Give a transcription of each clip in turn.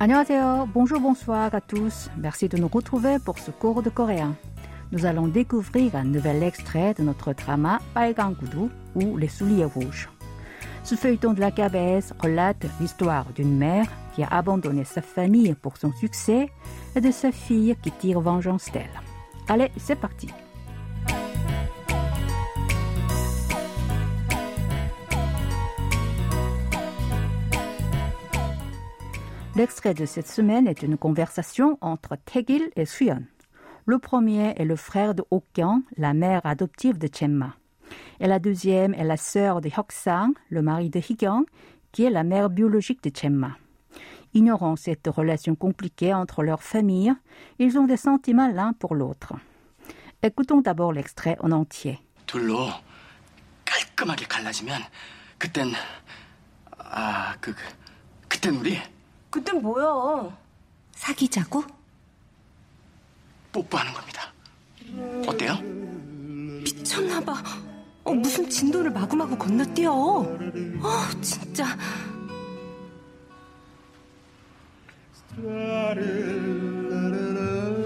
안녕하세요. Bonjour, bonsoir à tous. Merci de nous retrouver pour ce cours de coréen. Nous allons découvrir un nouvel extrait de notre drama Paegangudu ou Les souliers rouges. Ce feuilleton de la KBS relate l'histoire d'une mère qui a abandonné sa famille pour son succès et de sa fille qui tire vengeance d'elle. Allez, c'est parti. L'extrait de cette semaine est une conversation entre Tegil et Suyeon. Le premier est le frère de Okyang, la mère adoptive de Chemma. Et la deuxième est la sœur de Hyok-sang, le mari de Hygyang, qui est la mère biologique de Chemma. Ignorant cette relation compliquée entre leurs familles, ils ont des sentiments l'un pour l'autre. Écoutons d'abord l'extrait en entier. 그땐 우리 그땐 뭐야? 사귀자고? 뽀뽀하는 겁니다. 어때요? 미쳤나봐. 어, 무슨 진도를 마구마구 건너뛰어. 어, 진짜.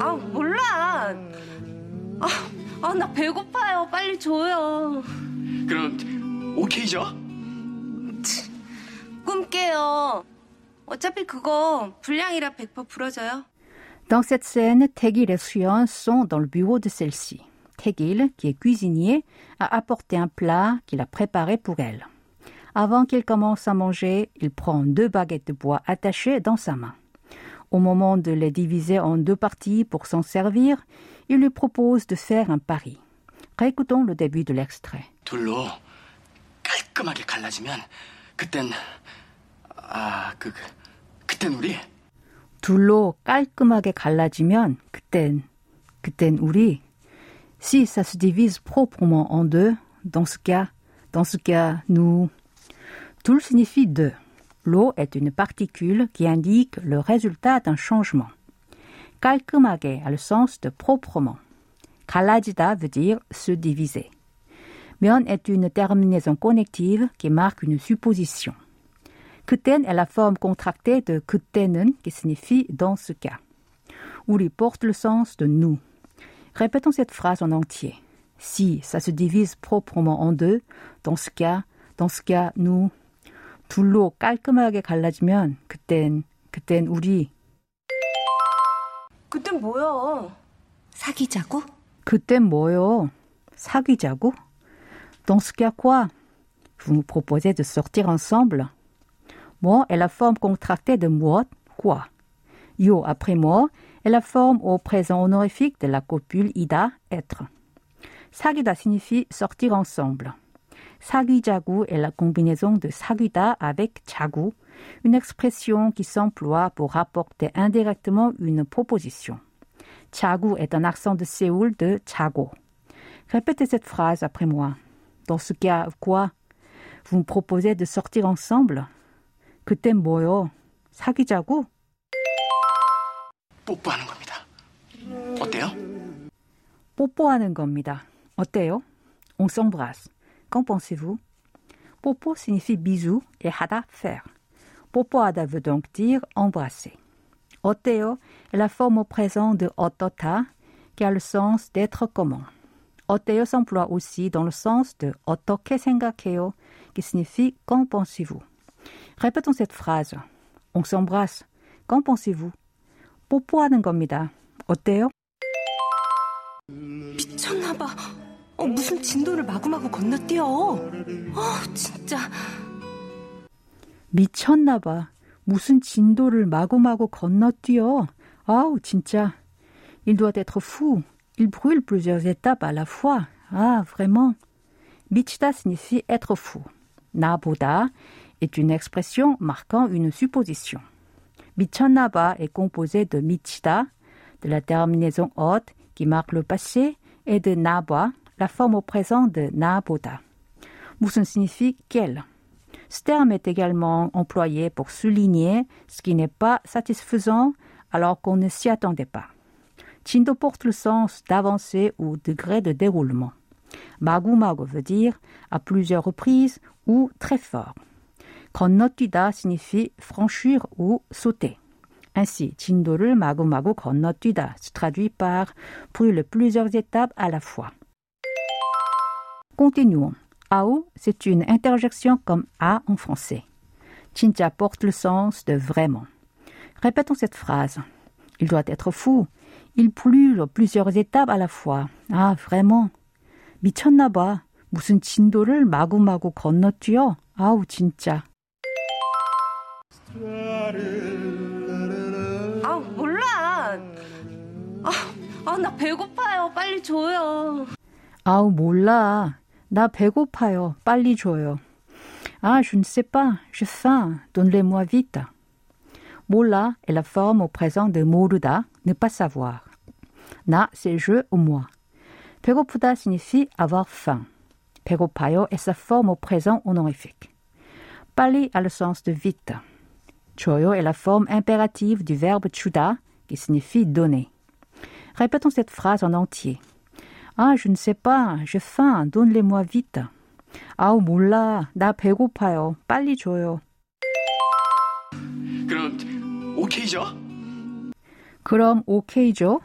아, 몰라. 아, 아, 나 배고파요. 빨리 줘요. 그럼 오케이죠? 꿈 깨요. Dans cette scène, Tegil et Suyeon sont dans le bureau de celle-ci. Tegil, qui est cuisinier, a apporté un plat qu'il a préparé pour elle. Avant qu'il commence à manger, il prend deux baguettes de bois attachées dans sa main. Au moment de les diviser en deux parties pour s'en servir, il lui propose de faire un pari. Récoutons le début de l'extrait. 아, 그, 그땐 우리? 둘로 깔끔하게 갈라지면 Si ça se divise proprement en deux, dans ce cas, dans ce cas, nous. Tout signifie deux. L'eau est une particule qui indique le résultat d'un changement. 깔끔하게 a le sens de proprement. 갈라지다 veut dire se diviser. 면 est une terminaison connective qui marque une supposition. 그땐 est la forme contractée de 그때는 qui signifie dans ce cas, où il porte le sens de nous. Répétons cette phrase en entier. Si ça se divise proprement en deux, dans ce cas, dans ce cas, nous. 둘로 깔끔하게 갈라지면 그땐, 그땐 우리. 그땐 뭐야? 사귀자고? 그땐 뭐요? 사귀자고? Dans ce cas quoi? Vous nous proposez de sortir ensemble? Mo est la forme contractée de moi, quoi. Yo après moi est la forme au présent honorifique de la copule ida, être. Sagida signifie sortir ensemble. 사귀자구 est la combinaison de sagida avec 자구, une expression qui s'emploie pour rapporter indirectement une proposition. 자구 est un accent de Séoul de 자고. Répétez cette phrase après moi. Dans ce cas, quoi? Vous me proposez de sortir ensemble? 그땐 뭐요? 사귀자고? 뽀뽀하는 겁니다. 어때요? 뽀뽀하는 겁니다. On s'embrasse. Qu'en pensez-vous? Popo signifie bisou et hada faire. Popoada veut donc dire embrasser. Oteo est la forme au présent de otota qui a le sens d'être commun. Oteo s'emploie aussi dans le sens de Otokesengakeo qui signifie qu'en pensez-vous. Répétons cette phrase. On s'embrasse. Qu'en pensez-vous? 뽀뽀하는 겁니다. 어때요? 미쳤나봐. 어, 무슨 진도를 마구마구 건너뛰어. 어, 진짜. 미쳤나 봐. 무슨 진도를 마구마구 건너뛰어. 아우, 진짜. Il doit être fou. Il brûle plusieurs étapes à la fois. Ah, vraiment. 미치다 signifie être fou. 나보다 est une expression marquant une supposition. Michanaba est composé de michita, de la terminaison hot qui marque le passé, et de naba, la forme au présent de naboda. Musun signifie quel. Ce terme est également employé pour souligner ce qui n'est pas satisfaisant alors qu'on ne s'y attendait pas. Chindo porte le sens d'avancée ou degré de déroulement. Magumago veut dire à plusieurs reprises ou très fort. 건너뛰다 signifie franchir ou sauter. Ainsi, Chindorul Magomago Konnotuda se traduit par brûle plusieurs étapes à la fois. Continuons. Ao, c'est une interjection comme A en français. Chincha porte le sens de vraiment. Répétons cette phrase. Il doit être fou. Il brûle plusieurs étapes à la fois. Ah, vraiment. 미쳤나봐. 무슨 진도를 마구마구 건너뛰어. 아우, 진짜. Ah, je ne sais pas, j'ai faim, donne-les-moi vite. Mola est la forme au présent de moruda, ne pas savoir. Na, c'est je ou moi. Pegopuda signifie avoir faim. Pegopayo est sa forme au présent honorifique. Pali a le sens de vite. Choyo est la forme impérative du verbe chuda, qui signifie donner. Répétons cette phrase en entier. Ah, je ne sais pas, j'ai faim, donne-les-moi vite. Ah, 몰라, 나 배고파요, 빨리 줘요. 그럼 오케이죠? 그럼 오케이죠?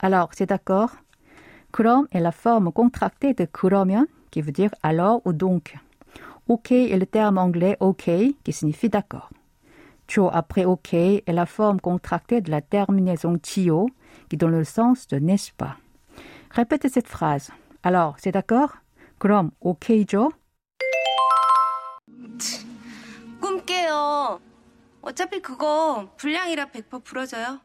Alors, c'est d'accord? Krom est la forme contractée de kromion, qui veut dire alors ou donc. OK est le terme anglais OK, qui signifie d'accord. Cho après OK est la forme contractée de la terminaison tio qui donne le sens de n'est-ce pas. Répétez cette phrase. Alors, c'est d'accord? 그럼 오케이죠? 꿈깨요. 어차피 그거 불량이라 부러져요.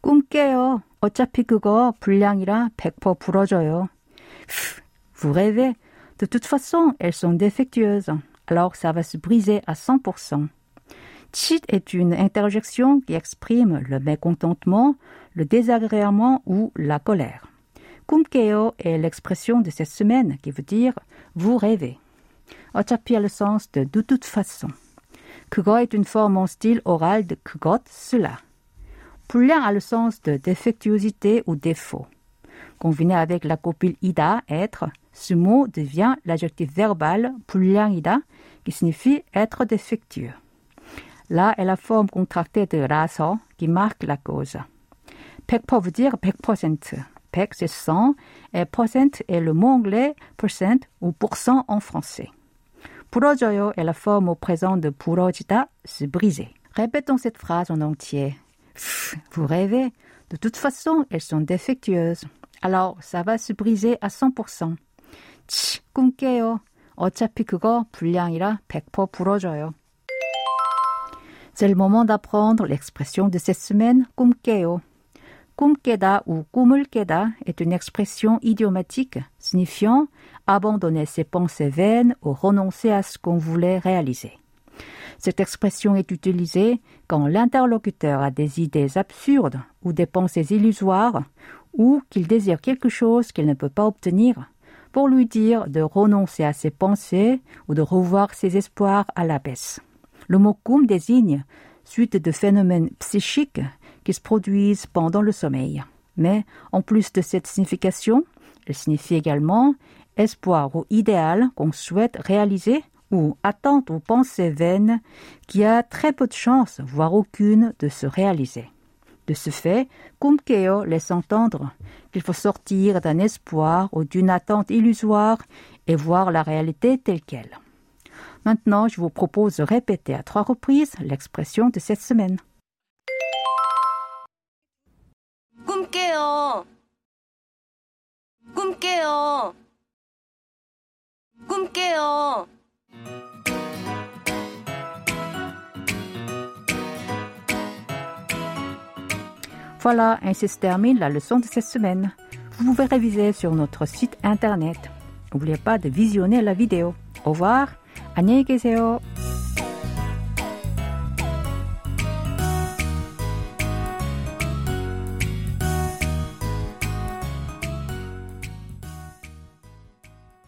꿈깨요. 어차피 그거 불량이라 부러져요. Vous rêvez? De toute façon, elles sont défectueuses. Alors ça va se briser à 100%. Chit est une interjection qui exprime le mécontentement, le désagrément ou la colère. Kumkeo est l'expression de cette semaine qui veut dire vous rêvez. 어차피 a le sens de de toute façon. 그거 est une forme en style oral de kugot cela. Poulain a le sens de défectuosité ou défaut. Combiné avec la copule ida, être, ce mot devient l'adjectif verbal poulain ida qui signifie être défectueux. 라 est la forme contractée de 라서 qui marque la cause. 100% veut dire 100%. 100 c'est 100 et percent est le mot anglais percent ou pourcent en français. 부러져요 est la forme au présent de 부러지다, se briser. Répétons cette phrase en entier. Vous rêvez De toute façon, elles sont défectueuses. Alors, ça va se briser à 100%. 치, 꿈깨요. 어차피 그거 불량이라 100% c'est le moment d'apprendre l'expression de cette semaine, kumkeo. Kumkeda ou kumulkeda est une expression idiomatique signifiant abandonner ses pensées vaines ou renoncer à ce qu'on voulait réaliser. Cette expression est utilisée quand l'interlocuteur a des idées absurdes ou des pensées illusoires ou qu'il désire quelque chose qu'il ne peut pas obtenir pour lui dire de renoncer à ses pensées ou de revoir ses espoirs à la baisse. Le mot kum désigne suite de phénomènes psychiques qui se produisent pendant le sommeil. Mais en plus de cette signification, elle signifie également espoir ou idéal qu'on souhaite réaliser ou attente ou pensée vaine qui a très peu de chances, voire aucune, de se réaliser. De ce fait, Kumkeo laisse entendre qu'il faut sortir d'un espoir ou d'une attente illusoire et voir la réalité telle qu'elle. Maintenant, je vous propose de répéter à trois reprises l'expression de cette semaine. Voilà, ainsi se termine la leçon de cette semaine. Vous pouvez réviser sur notre site internet. N'oubliez pas de visionner la vidéo. Au revoir. 안녕히 계세요.